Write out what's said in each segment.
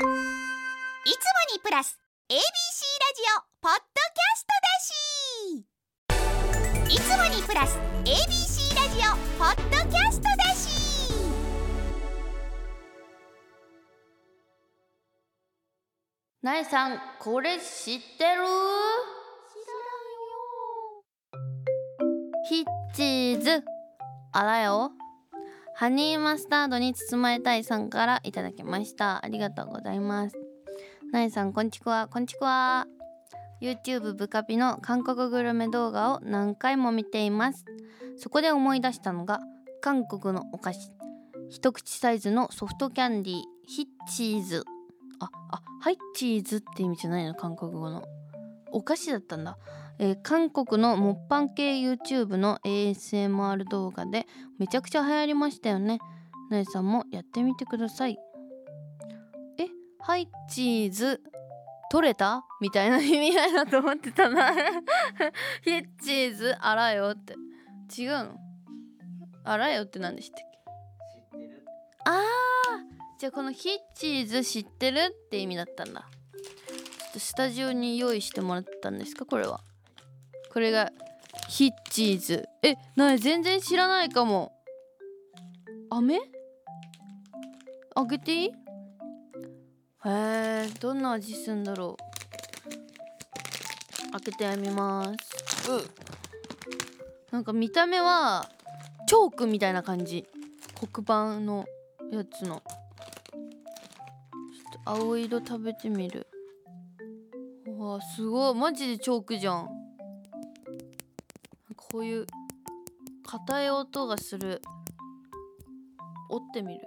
いつもにプラス ABC ラジオポッドキャストだし。いつもにプラス ABC ラジオポッドキャストだし。なえさんこれ知ってる？ヒッチーズ。あらよハニーマスタードに包まれたいさんからいただきました。ありがとうございます。なえさんこんちくわ。こんちくわ。YouTube ブカピの韓国グルメ動画を何回も見ています。そこで思い出したのが韓国のお菓子。一口サイズのソフトキャンディー。ヒッチーズ。ああハイチーズって意味じゃないの？韓国語の。お菓子だったんだ、えー韓国のモッパン系 YouTube の ASMR 動画でめちゃくちゃ流行りましたよね。なえさんもやってみてください。えハイチーズ取れた？みたいな意味合いだと思ってたな。ヒッチーズあらよって。違うの？あらよって何でしたっけ？あー！じゃあこのヒッチーズ知ってるって意味だったんだ。ちょっとスタジオに用意してもらったんですか？これはこれがヒッチーズ。えなに全然知らないかも。飴？あげていい？へえどんな味するんだろう。開けてみます。うなんか見た目はチョークみたいな感じ。黒板のやつの。ちょっと青色食べてみる。うわすごい。マジでチョークじゃんこういう硬い音がする。折ってみる。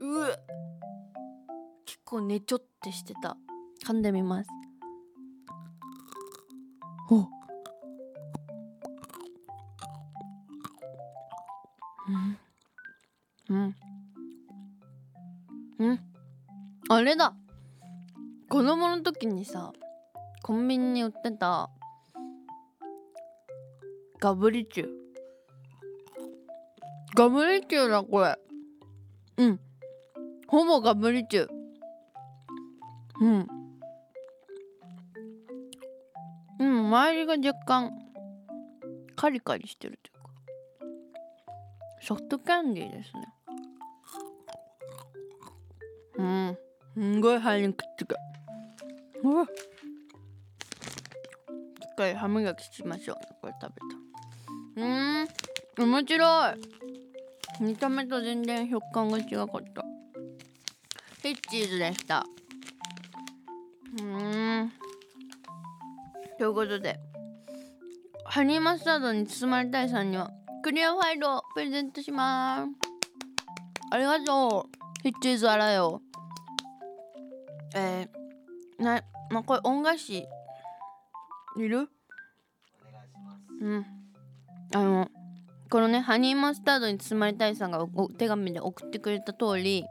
う結構ねちょってしてた。噛んでみます。お。うん。うん。うん。あれだ。子供の時にさコンビニに売ってたガブリチュウガブリチュウだこれ。うん。ほぼガブリチュウうん。うん周りが若干カリカリしてるというか。ソフトキャンディーですね。うん。すんごい歯にくっつくうわしっかり歯磨きしましょうこれ食べたうーん。面白い。見た目と全然食感が違かった。ヒッチーズでした。うーん。ということでハニーマスタードに包まれたいさんにはクリアファイルをプレゼントします。ありがとう。ヒッチーズあらよ。えー、なまあこれ恩返し。いる？うんあのこのねハニーマスタードに包まれたいさんがお手紙で送ってくれた通り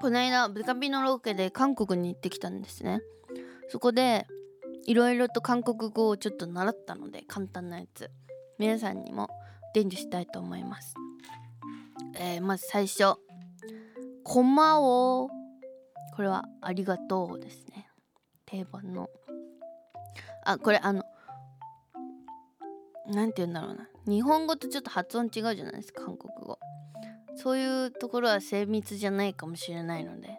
この間ブカビのロケで韓国に行ってきたんですね。そこでいろいろと韓国語をちょっと習ったので簡単なやつ皆さんにも伝授したいと思います。えー、まず最初「こまお」これは「ありがとう」ですね。定番の。あこれあのなんて言うんだろうな。日本語とちょっと発音違うじゃないですか韓国語。そういうところは精密じゃないかもしれないので。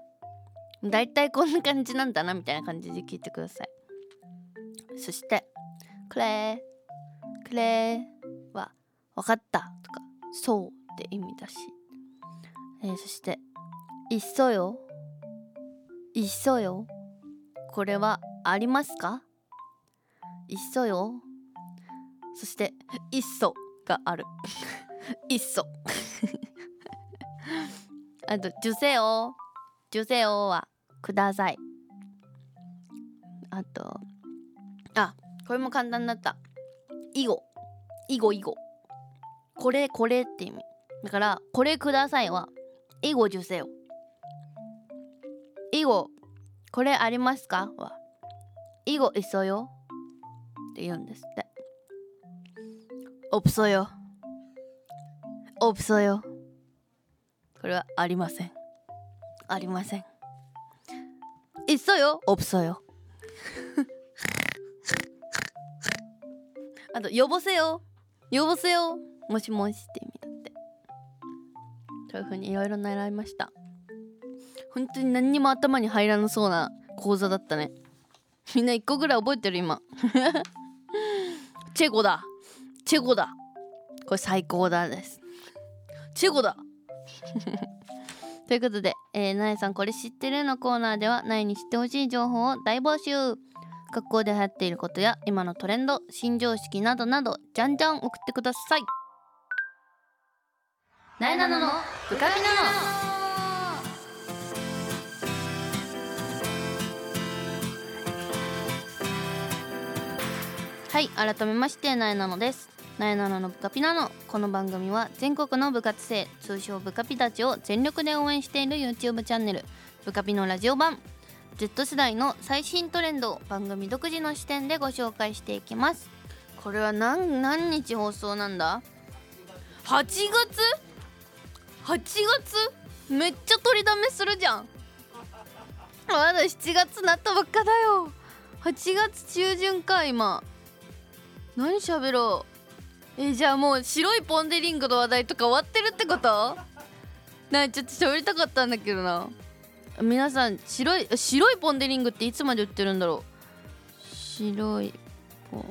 だいたいこんな感じなんだなみたいな感じで聞いてください。そして「くれーくれー」は「わかった」とか「そう」って意味だし、えーそして「いっそよ」「いっそよ」これはありますか？いっそよ。そして「いっそ」がある。いっそあと「女性を」「女性を」は「ください」あとあこれも簡単だった「以後」「以後以後」これこれって意味。だから「これください」は「以後受精を」以後これありますか？は「以後いっそよ」って言うんですって。 없어요 없어요これはありません ありません있어요없어요あと「呼ぼせよ呼ぼせよもしもし」って意味だってというふうにいろいろ習いました本当に何にも頭に入らなそうな講座だったねみんな1個ぐらい覚えてる今チェゴだ チェゴだ。これ最高だです。チェゴだ。ということで、えー、なえさんこれ知ってるのコーナーではなえに知ってほしい情報を大募集。学校で流行っていることや今のトレンド新常識などなどじゃんじゃん送ってください。なえなののブカピナノはい改めましてなえなのです。なえなののブカピナノこの番組は全国の部活生通称ブカピたちを全力で応援している YouTube チャンネルブカピのラジオ版。Z 世代の最新トレンドを番組独自の視点でご紹介していきます。これは何何日放送なんだ？8月 ?8 月？めっちゃ取りだめするじゃん。まだ7月なったばっかだよ。8月中旬か今。何喋ろう？えじゃあもう白いポン・デ・リングの話題とか終わってるってこと？なちょっと喋りたかったんだけどな。皆さん白い白いポン・デ・リングっていつまで売ってるんだろう？白いポン・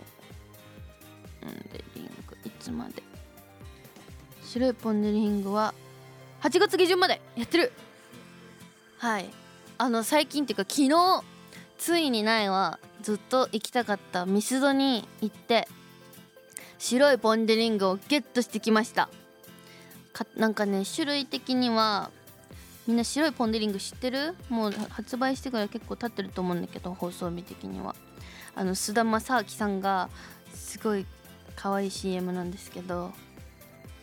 デ・リングいつまで？白いポン・デ・リングは8月下旬までやってる。はい。あの最近っていうか昨日ついにないはずっと行きたかったミスドに行って白いポン・デ・リングをゲットしてきました。かなんかね種類的にはみんな白いポン・デ・リング知ってる？もう発売してから結構経ってると思うんだけど放送日的には。あの菅田将暉さんがすごい可愛い CM なんですけど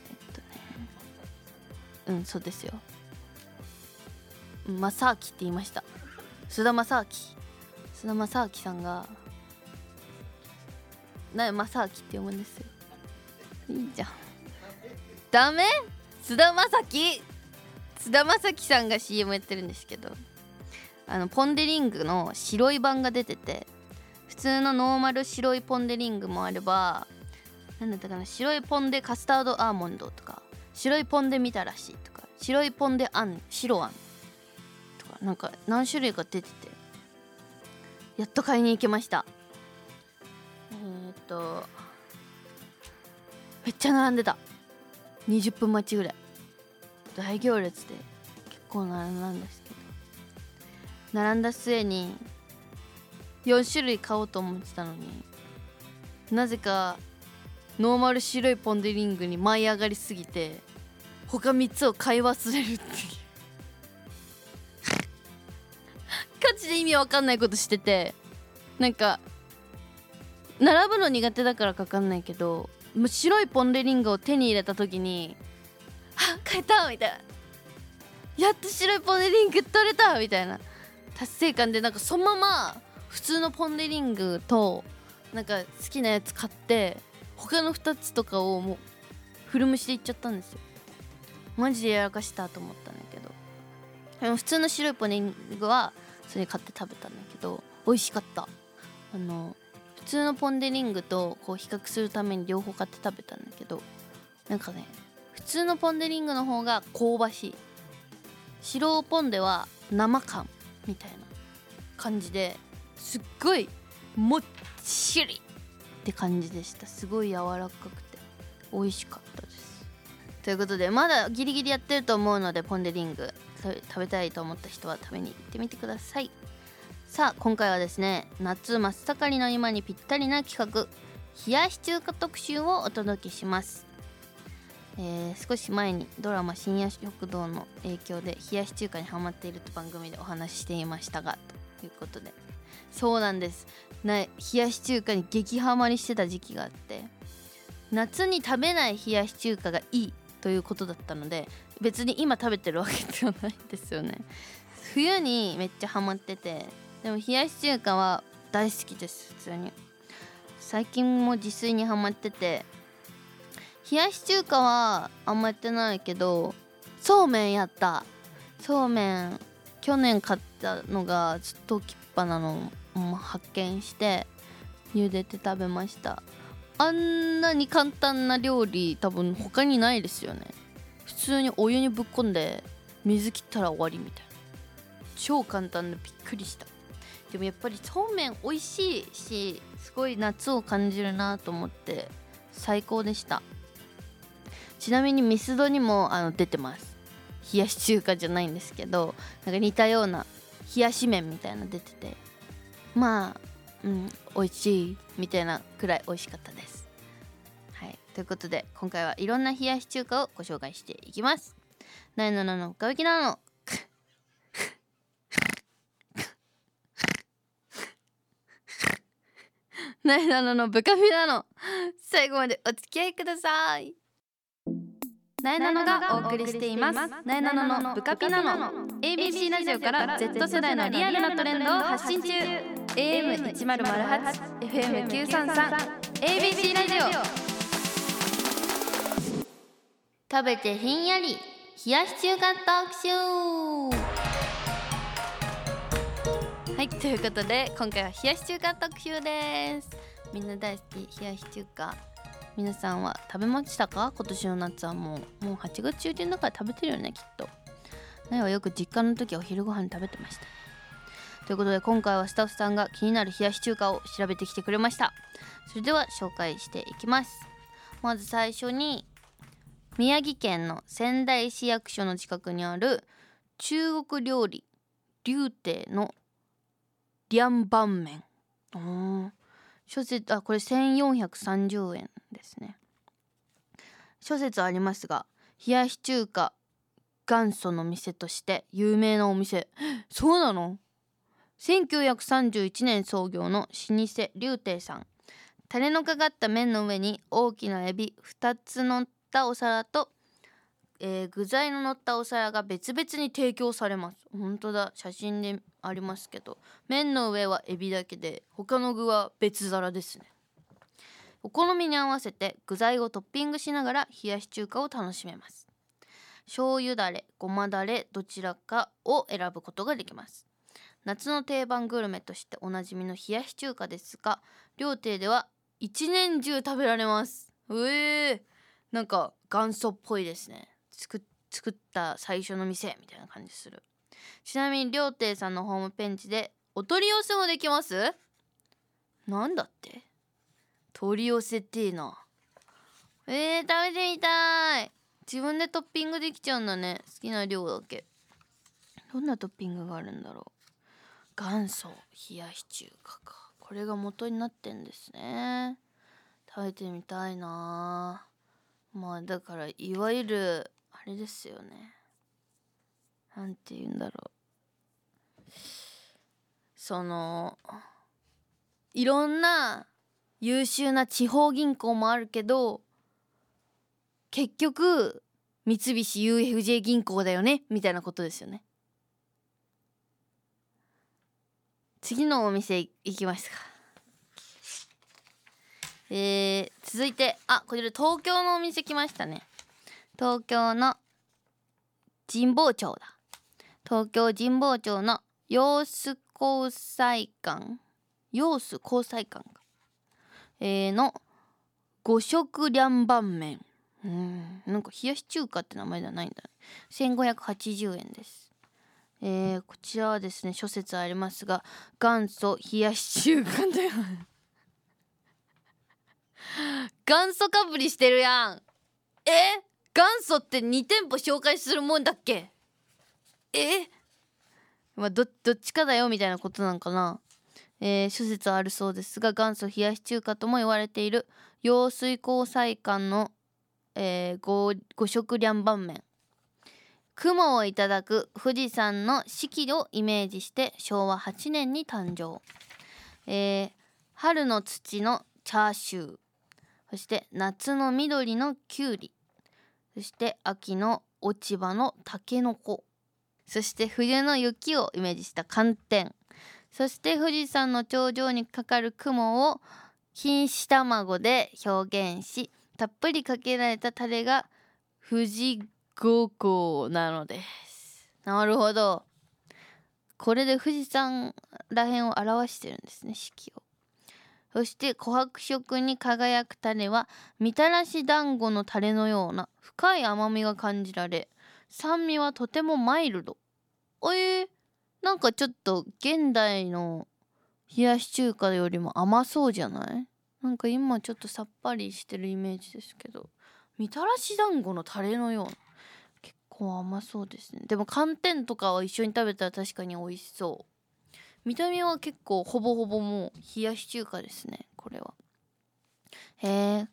えっとね。うんそうですよ。正明って言いました。菅田将暉菅田将暉さんがな正明って読むんですよ。いいじゃん。ダメ？菅田将暉？菅田将暉さんが CM やってるんですけどあのポン・デ・リングの白い版が出てて普通のノーマル白いポン・デ・リングもあればなんだったかな白いポン・デ・カスタードアーモンドとか白いポン・デ・みたらしとか白いポン・デ・あん白あんとかなんか何種類か出ててやっと買いに行けました、とめっちゃ並んでた。20分待ちぐらい。大行列で結構並んだんですけど。並んだ末に4種類買おうと思ってたのになぜかノーマル白いポン・デ・リングに舞い上がりすぎて他3つを買い忘れるっていう。ガチで意味わかんないことしててなんか並ぶの苦手だからかかんないけど白いポン・デ・リングを手に入れた時に「あ買えた!」みたいな「やっと白いポン・デ・リング取れた!」みたいな達成感でなんかそのまま普通のポン・デ・リングとなんか好きなやつ買って他の2つとかをもう古蒸しでいっちゃったんですよマジでやらかしたと思ったんだけどでも普通の白いポン・デ・リングはそれ買って食べたんだけど美味しかったあの通のポン・デ・リングとこう比較するために両方買って食べたんだけどなんかね普通のポン・デ・リングの方が香ばしい。白ポン・デは生感みたいな感じですっごいもっちりって感じでした。すごい柔らかくて美味しかったです。ということでまだギリギリやってると思うのでポン・デ・リング食べたいと思った人は食べに行ってみてください。さあ今回はですね夏真っ盛りの今にぴったりな企画冷やし中華特集をお届けします、えー、少し前にドラマ「深夜食堂」の影響で冷やし中華にハマっているって番組でお話ししていましたがということで。そうなんです。な冷やし中華に激ハマりしてた時期があって夏に食べない冷やし中華がいいということだったので別に今食べてるわけではないんですよね。冬にめっちゃハマっててでも冷やし中華は大好きです普通に。最近も自炊にハマってて。冷やし中華はあんまやってないけどそうめんやった。そうめん去年買ったのがずっと置きっぱなのを発見して茹でて食べました。あんなに簡単な料理多分他にないですよね。普通にお湯にぶっこんで水切ったら終わりみたいな。超簡単でびっくりした。でもやっぱりそうめん美味しいしすごい夏を感じるなと思って最高でした。ちなみにミスドにもあの出てます。冷やし中華じゃないんですけどなんか似たような冷やし麺みたいな出ててまあうん美味しいみたいなくらい美味しかったです。はい。ということで今回はいろんな冷やし中華をご紹介していきます。なのなの深きなのなえなののブカフィなの最後までお付き合いください。なえなのがお送りしています。なえなののブカピなの ABC ラジオから Z 世代のリアルなトレンドを発信中。AM1008 FM933 ABC ラジオ。食べてひんやり冷やし中華特集。はいということで今回は冷やし中華特集です。みんな大好き冷やし中華。皆さんは食べましたか？今年の夏はもうもう8月中旬だから食べてるよねきっと。ねはよく実家の時お昼ご飯食べてました。ということで今回はスタッフさんが気になる冷やし中華を調べてきてくれました。それでは紹介していきます。まず最初に宮城県の仙台市役所の近くにある中国料理龍亭のリャンバン麺。諸説あこれ1430円ですね。諸説ありますが冷やし中華元祖の店として有名なお店。そうなの？1931年創業の老舗龍亭さん。タレのかかった麺の上に大きなエビ2つ乗ったお皿と、えー、具材の乗ったお皿が別々に提供されます。本当だ。写真でありますけど。麺の上はエビだけで他の具は別皿ですね。お好みに合わせて具材をトッピングしながら冷やし中華を楽しめます。醤油だれごまだれどちらかを選ぶことができます。夏の定番グルメとしておなじみの冷やし中華ですが料亭では一年中食べられます。うえー、なんか元祖っぽいですね。作作った最初の店みたいな感じする。ちなみに料亭さんのホームページでお取り寄せもできます？なんだって？取り寄せていいな。えー、食べてみたい。自分でトッピングできちゃうんだね。好きな量だけ。どんなトッピングがあるんだろう？元祖冷やし中華か。これが元になってんですね。食べてみたいな。まあだからいわゆるれですよね。なんて言うんだろう。そのいろんな優秀な地方銀行もあるけど結局三菱 UFJ 銀行だよねみたいなことですよね。次のお店行きますか。えー、続いてあこれ東京のお店来ましたね。東京の神保町だ。東京神保町の様子交際館様子交際館か、えー、の五色涼拌麺。うんなんか冷やし中華って名前じゃないんだね。1580円です。えー、こちらはですね諸説ありますが元祖冷やし中華で 元祖かぶりしてるやん。え？元祖って2店舗紹介するもんだっけ？え？まあどどっちかだよみたいなことなんかな。えー、諸説あるそうですが元祖冷やし中華とも言われている揚水交際館の、えー、五色涼拌麺。雲をいただく富士山の四季をイメージして昭和8年に誕生、えー、春の土のチャーシュー。そして夏の緑のきゅうりそして秋の落ち葉のたけのこそして冬の雪をイメージした寒天。そして富士山の頂上にかかる雲を錦糸卵で表現したっぷりかけられたタレが富士五湖なのです。なるほど。これで富士山らへんを表してるんですね四季を。そして琥珀色に輝く種はみたらし団子のタレのような深い甘みが感じられ酸味はとてもマイルド。えー、なんかちょっと現代の冷やし中華よりも甘そうじゃない？なんか今ちょっとさっぱりしてるイメージですけど。みたらし団子のタレのような。結構甘そうですね。でも寒天とかを一緒に食べたら確かに美味しそう。見た目は結構ほぼほぼもう冷やし中華ですねこれは。へえ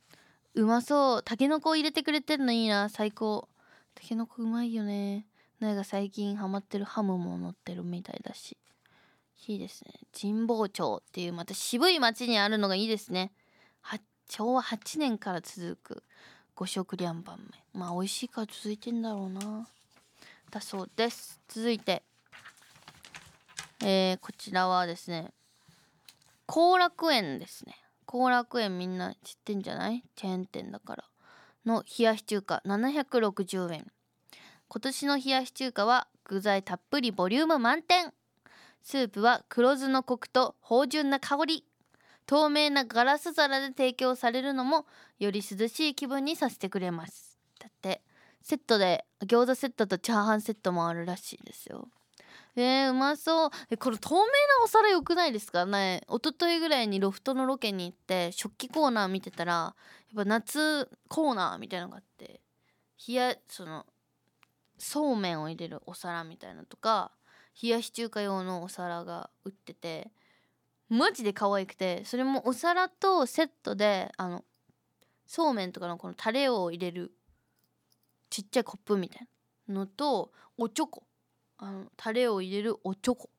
うまそう。たけのこを入れてくれてんのいいな。最高。たけのこうまいよね。なんか最近ハマってるハムも乗ってるみたいだし。いいですね。神保町っていうまた渋い町にあるのがいいですね。昭和8年から続く五色リャンバン麺まあ美味しいから続いてんだろうな。だそうです。続いて。えー、こちらはですね後楽園ですね。後楽園みんな知ってんじゃない？チェーン店だから。の冷やし中華。760円。今年の冷やし中華は具材たっぷりボリューム満点。スープは黒酢のコクと芳醇な香り。透明なガラス皿で提供されるのもより涼しい気分にさせてくれます。だってセットで餃子セットとチャーハンセットもあるらしいですよ。えー、うまそう。えこれ透明なお皿よくないですか？ね一昨日ぐらいにロフトのロケに行って食器コーナー見てたらやっぱ夏コーナーみたいなのがあって冷やそのそうめんを入れるお皿みたいなとか冷やし中華用のお皿が売っててマジで可愛くてそれもお皿とセットであのそうめんとかのこのタレを入れるちっちゃいコップみたいなのとおちょこあのタレを入れるおちょこ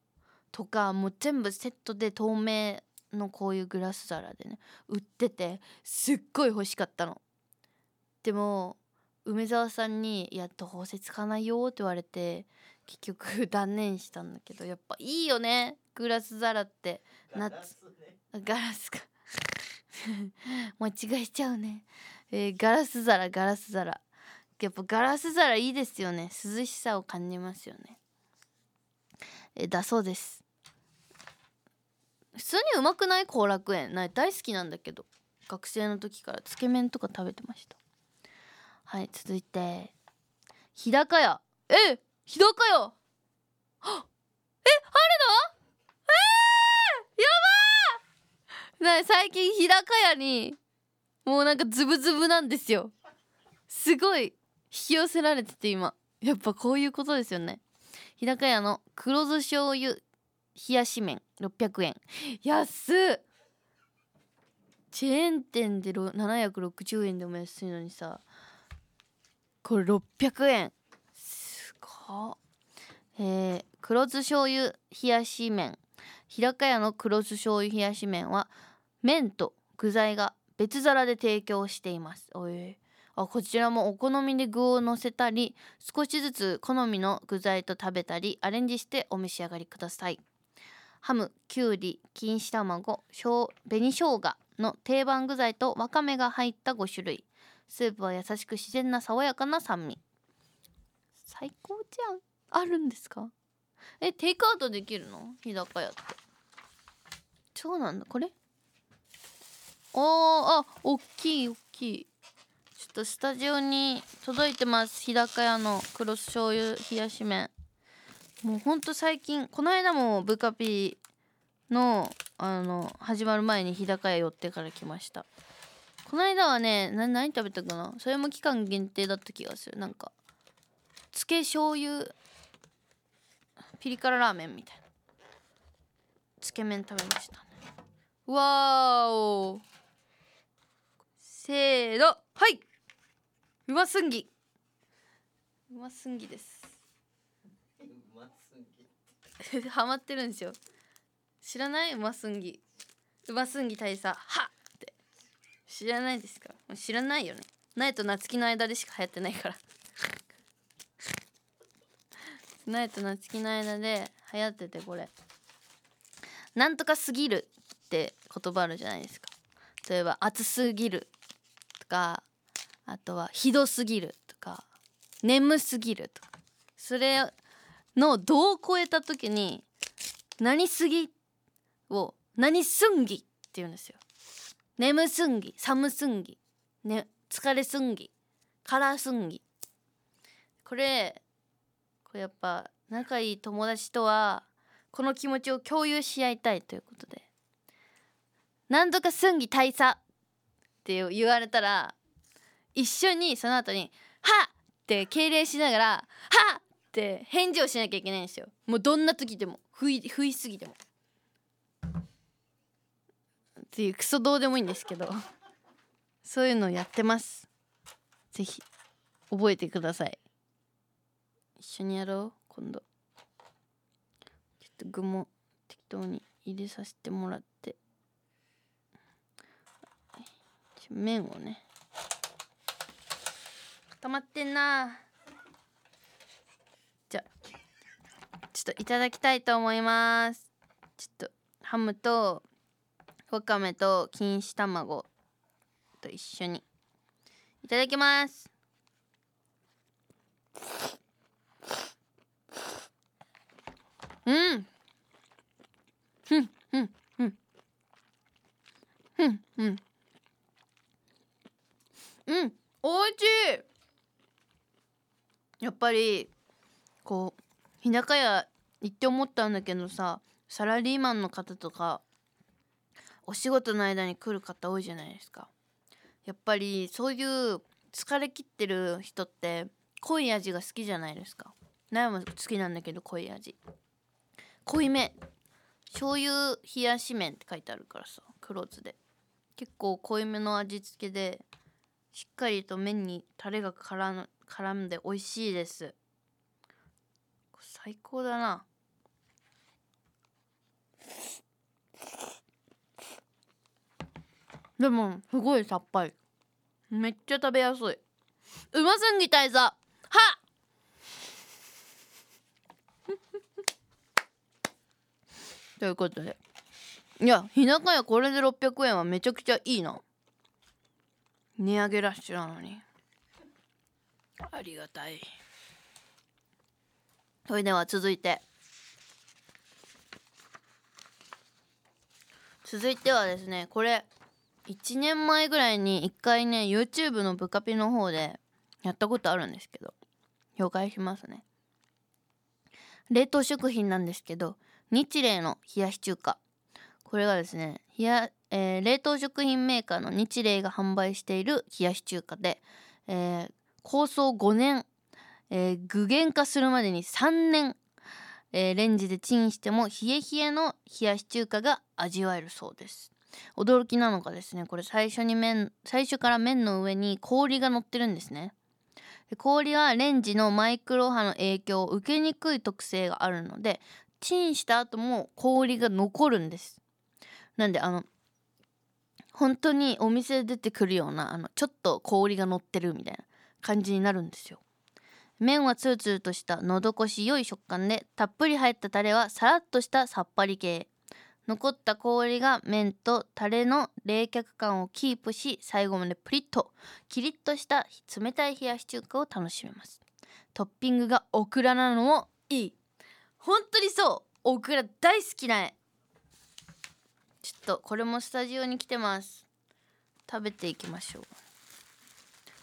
とかもう全部セットで透明のこういうグラス皿でね売っててすっごい欲しかったの。でも梅沢さんに「いやどうせつかないよ」って言われて結局 断念したんだけどやっぱいいよねグラス皿って。夏ガラスか。間違えちゃうね、えー、ガラス皿ガラス皿。やっぱガラス皿いいですよね。涼しさを感じますよね。えー、だそうです。普通にうまくない後楽園。ない大好きなんだけど。学生の時からつけ麺とか食べてました。はい続いて。日高屋。え日高屋。えあるの？えー、やばー。最近日高屋にもうなんかズブズブなんですよ。すごい引き寄せられてて今。やっぱこういうことですよね。日高屋の黒酢醤油冷やし麺600円。安っ！チェーン店で760円でも安いのにさ。これ600円。はえー、黒酢醤油冷やし麺。日高屋の黒酢醤油冷やし麺は麺と具材が別皿で提供しています。おえあこちらもお好みで具をのせたり少しずつ好みの具材と食べたりアレンジしてお召し上がりください。ハム、きゅうり、錦糸卵、紅生姜の定番具材とわかめが入った5種類。スープは優しく自然な爽やかな酸味。最高じゃん。あるんですか？えテイクアウトできるの？日高屋って。そうなんだ。これ？おーあ大きい大きい。ちょっとスタジオに届いてます。日高屋の黒醤油冷やし麺。もうほんと最近この間もブカピーのあの始まる前に日高屋寄ってから来ました。この間はね何食べたかな？それも期間限定だった気がする。なんかつけ醤油ピリ辛ラーメンみたいな。つけ麺食べましたね。わーおせーの。はい。うますんぎうます。んぎですハマってるんですよ。知らない？うますんぎうますんぎ大佐。はって。知らないですか？知らないよね。苗と夏希の間でしか流行ってないから。苗と夏希の間で流行っててこれ。なんとかすぎるって言葉あるじゃないですか。例えば暑すぎるとかあとはひどすぎるとか眠すぎるとか。それの度を超えた時に何すぎを何すんぎって言うんですよ。眠すんぎ寒すんぎ、ね、疲れすんぎ辛すんぎ。これこれやっぱ仲いい友達とはこの気持ちを共有し合いたいということで。何とかすんぎ大佐って言われたら一緒にその後に「はっ!」って敬礼しながら「はっ!」って返事をしなきゃいけないんですよ。もうどんな時でも不意不意すぎても。っていうクソどうでもいいんですけどそういうのをやってます。ぜひ覚えてください。一緒にやろう今度。ちょっと具も適当に入れさせてもらって。麺をね。固まってんな。じゃちょっといただきたいと思います。ちょっとハムとわかめと錦糸卵と一緒に。いただきます。うん。ふんふんふん。ふんふん。うんおいしい。やっぱりこう日高屋行って思ったんだけどさサラリーマンの方とかお仕事の間に来る方多いじゃないですか。やっぱりそういう疲れ切ってる人って濃い味が好きじゃないですか。悩も好きなんだけど濃い味。濃いめ。醤油冷やし麺って書いてあるからさ黒酢で。結構濃いめの味付けでしっかりと麺にタレが絡絡んで美味しいです。最高だな。でもすごいさっぱり。めっちゃ食べやすい。うますぎ大佐は ということで。いや日高屋これで600円はめちゃくちゃいいな。値上げラッシュなのに。ありがたい。それでは続いて。続いてはですねこれ1年前ぐらいに1回ね YouTube のブカピの方でやったことあるんですけど紹介しますね。冷凍食品なんですけど日霊の冷やし中華。これがですね冷や、えー、冷凍食品メーカーの日霊が販売している冷やし中華で、えー、構想5年、えー、具現化するまでに3年、えレンジでチンしても冷え冷えの冷やし中華が味わえるそうです。驚きなのがですねこれ最初に麺最初から麺の上に氷が乗ってるんですね。で氷はレンジのマイクロ波の影響を受けにくい特性があるのでチンした後も氷が残るんです。なんであの本当にお店で出てくるようなあのちょっと氷が乗ってるみたいな感じになるんですよ。麺はツルツルとしたのど越し良い食感でたっぷり入ったタレはさらっとしたさっぱり系。残った氷が麺とタレの冷却感をキープし最後までプリッとキリッとした冷たい冷やし中華を楽しめます。トッピングがオクラなのもいい。本当にそう。オクラ大好きな絵。ちょっとこれもスタジオに来てます。食べていきましょう。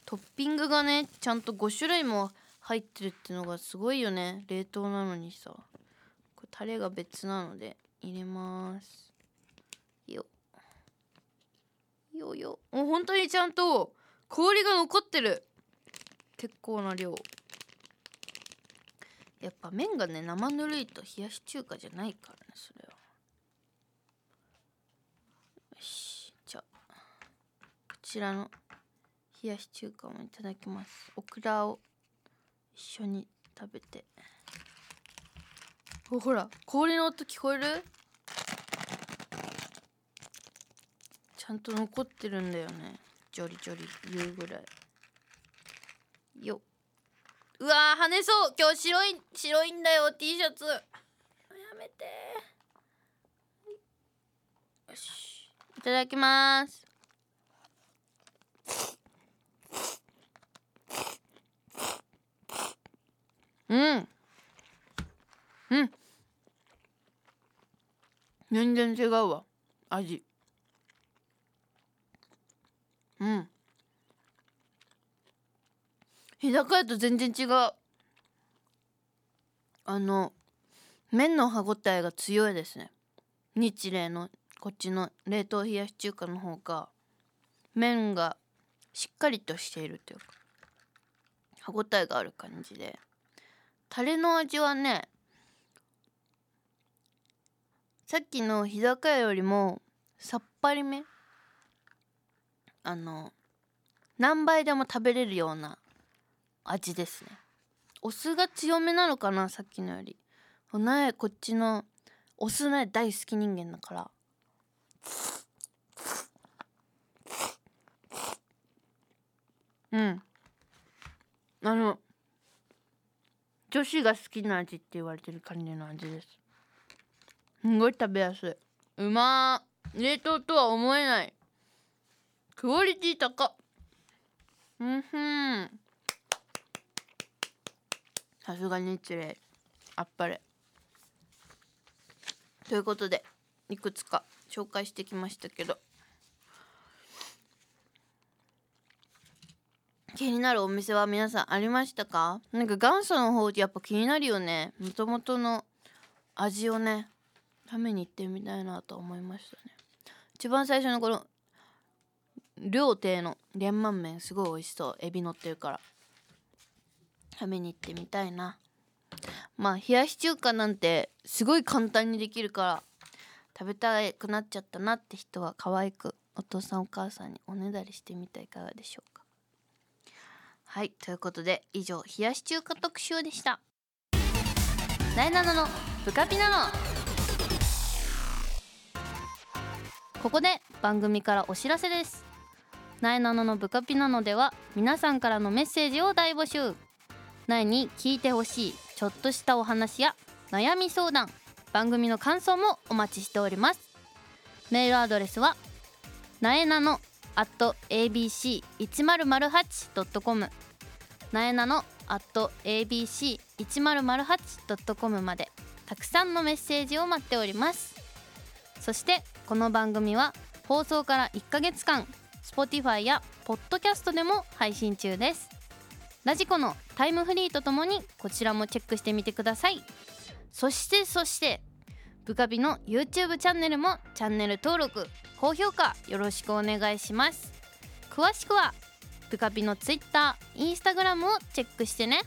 トッピングがねちゃんと5種類も入ってるってのがすごいよね。冷凍なのにさ。これタレが別なので入れます。よ。よよ。もう本当にちゃんと氷が残ってる。結構な量。やっぱ麺がね生ぬるいと冷やし中華じゃないからねそれはよしじゃあこちらの冷やし中華もいただきます。オクラを一緒に食べて。ほら氷の音聞こえる？ちゃんと残ってるんだよね。ジョリジョリ言うぐらい。ようわー跳ねそう。今日白い白いんだよ T シャツ。やめてよし。いただきます。うん。うん。全然違うわ。味。うん。日高屋と全然違う。あの麺の歯ごたえが強いですね。日霊のこっちの冷凍冷やし中華の方が麺がしっかりとしているというか歯ごたえがある感じで。タレの味はねさっきの日高屋よりもさっぱりめあの何倍でも食べれるような味ですね。お酢が強めなのかなさっきのより。苗こっちのお酢苗大好き人間だから。うん。あの女子が好きな味って言われてる感じの味です。すごい食べやすい。うまー。冷凍とは思えない。クオリティ高うんふん。さすがにつれあっぱれ。ということでいくつか紹介してきましたけど。気になるお店は皆さんありましたか？なんか元祖の方ってやっぱ気になるよね。もともとの味をね食べに行ってみたいなと思いましたね。一番最初のこの料亭の連満麺すごい美味しそう。エビ乗ってるから。食べに行ってみたいな。まあ冷やし中華なんてすごい簡単にできるから食べたくなっちゃったなって人は可愛くお父さんお母さんにおねだりしてみてはいかがでしょうはいということで以上冷やし中華特集でした。なえなののブカピナのここで番組からお知らせです。なえなののブカピナのでは皆さんからのメッセージを大募集。なえに聞いてほしいちょっとしたお話や悩み相談番組の感想もお待ちしております。メールアドレスはなえなの at abc1008.com なえなの at abc1008.com までたくさんのメッセージを待っております。そしてこの番組は放送から1ヶ月間 Spotify や Podcast でも配信中です。ラジコのタイムフリーとともにこちらもチェックしてみてください。そしてそしてブカビの YouTube チャンネルもチャンネル登録高評価よろしくお願いします。詳しくはブカビの Twitter、Instagram をチェックしてね。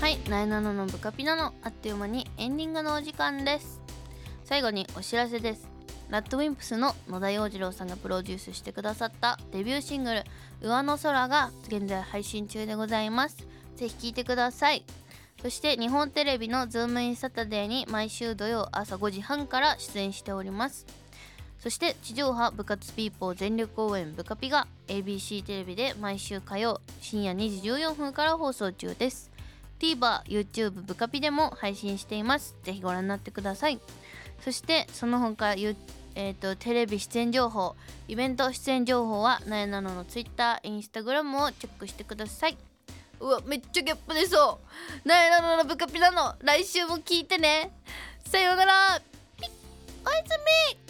はい、なえなののブカピナのあっという間にエンディングのお時間です。最後にお知らせです。 RADWIMPS の野田洋次郎さんがプロデュースしてくださったデビューシングル「上の空」が現在配信中でございます。ぜひ聴いてください。そして日本テレビの「ズームインサタデー」に毎週土曜朝5時半から出演しております。そして地上波部活ピーポー全力応援ブカピが ABC テレビで毎週火曜深夜2時14分から放送中です。TVer、YouTube ブカピでも配信しています。ぜひご覧になってください。そしてその他えー、とテレビ出演情報イベント出演情報はなえなののツイッターイン、スタグラムをチェックしてください。うわめっちゃギャップ出そう。なえなののブカピなの来週も聞いてね。さようなら。ピッ。おやすみ。